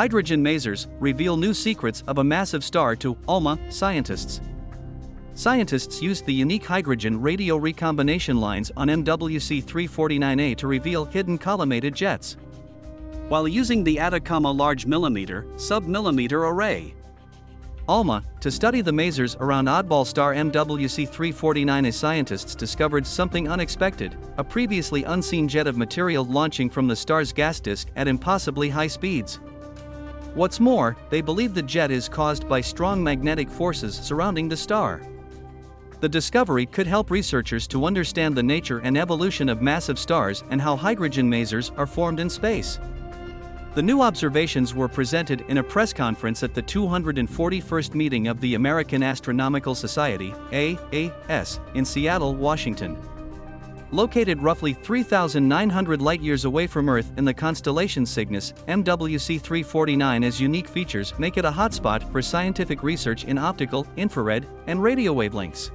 hydrogen masers reveal new secrets of a massive star to ALMA scientists. Scientists used the unique hydrogen radio recombination lines on MWC 349A to reveal hidden collimated jets. While using the Atacama Large Millimeter, Sub-Millimeter Array, ALMA, to study the masers around oddball star MWC 349A scientists discovered something unexpected, a previously unseen jet of material launching from the star's gas disk at impossibly high speeds. What's more, they believe the jet is caused by strong magnetic forces surrounding the star. The discovery could help researchers to understand the nature and evolution of massive stars and how hydrogen masers are formed in space. The new observations were presented in a press conference at the 241st meeting of the American Astronomical Society, AAS, in Seattle, Washington. Located roughly 3,900 light years away from Earth in the constellation Cygnus, MWC 349's unique features make it a hotspot for scientific research in optical, infrared, and radio wavelengths.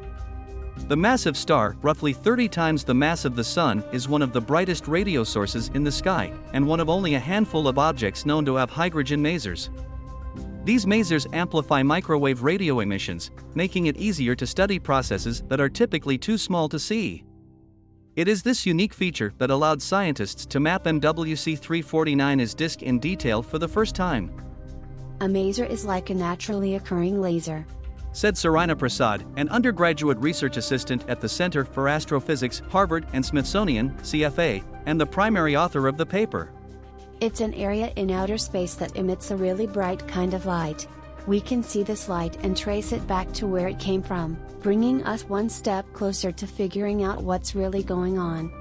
The massive star, roughly 30 times the mass of the Sun, is one of the brightest radio sources in the sky, and one of only a handful of objects known to have hydrogen masers. These masers amplify microwave radio emissions, making it easier to study processes that are typically too small to see. It is this unique feature that allowed scientists to map MWC 349's disk in detail for the first time. A maser is like a naturally occurring laser said Sarina Prasad, an undergraduate research assistant at the Center for Astrophysics, Harvard and Smithsonian, CFA, and the primary author of the paper. It's an area in outer space that emits a really bright kind of light. We can see this light and trace it back to where it came from, bringing us one step closer to figuring out what's really going on.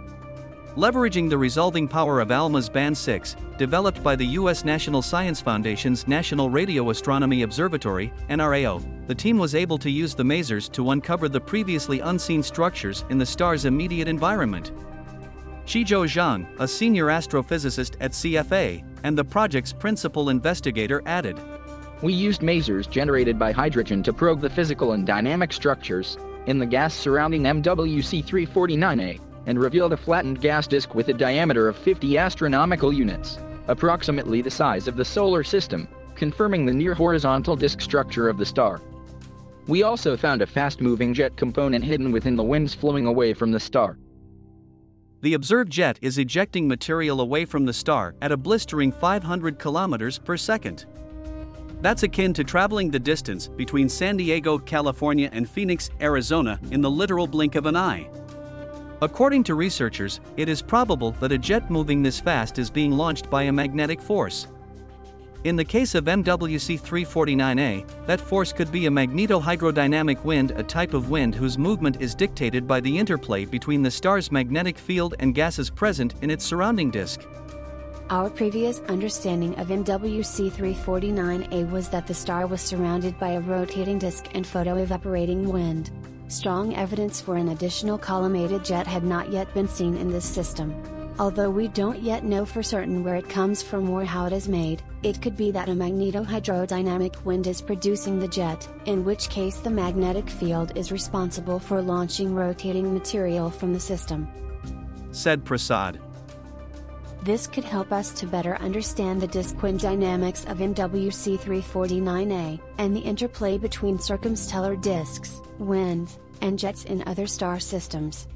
Leveraging the resolving power of ALMA's Band 6, developed by the U.S. National Science Foundation's National Radio Astronomy Observatory, NRAO, the team was able to use the masers to uncover the previously unseen structures in the star's immediate environment. Qizhou Zhang, a senior astrophysicist at CFA, and the project's principal investigator added. We used masers generated by hydrogen to probe the physical and dynamic structures in the gas surrounding MWC 349A and revealed a flattened gas disk with a diameter of 50 astronomical units, approximately the size of the solar system, confirming the near horizontal disk structure of the star. We also found a fast-moving jet component hidden within the winds flowing away from the star. The observed jet is ejecting material away from the star at a blistering 500 kilometers per second. That's akin to traveling the distance between San Diego, California and Phoenix, Arizona in the literal blink of an eye. According to researchers, it is probable that a jet moving this fast is being launched by a magnetic force. In the case of MWC 349A, that force could be a magnetohydrodynamic wind, a type of wind whose movement is dictated by the interplay between the star's magnetic field and gases present in its surrounding disk. Our previous understanding of MWC 349A was that the star was surrounded by a rotating disk and photoevaporating wind. Strong evidence for an additional collimated jet had not yet been seen in this system. Although we don't yet know for certain where it comes from or how it is made, it could be that a magnetohydrodynamic wind is producing the jet, in which case the magnetic field is responsible for launching rotating material from the system. Said Prasad. This could help us to better understand the disk wind dynamics of MWC 349A, and the interplay between circumstellar disks, winds, and jets in other star systems.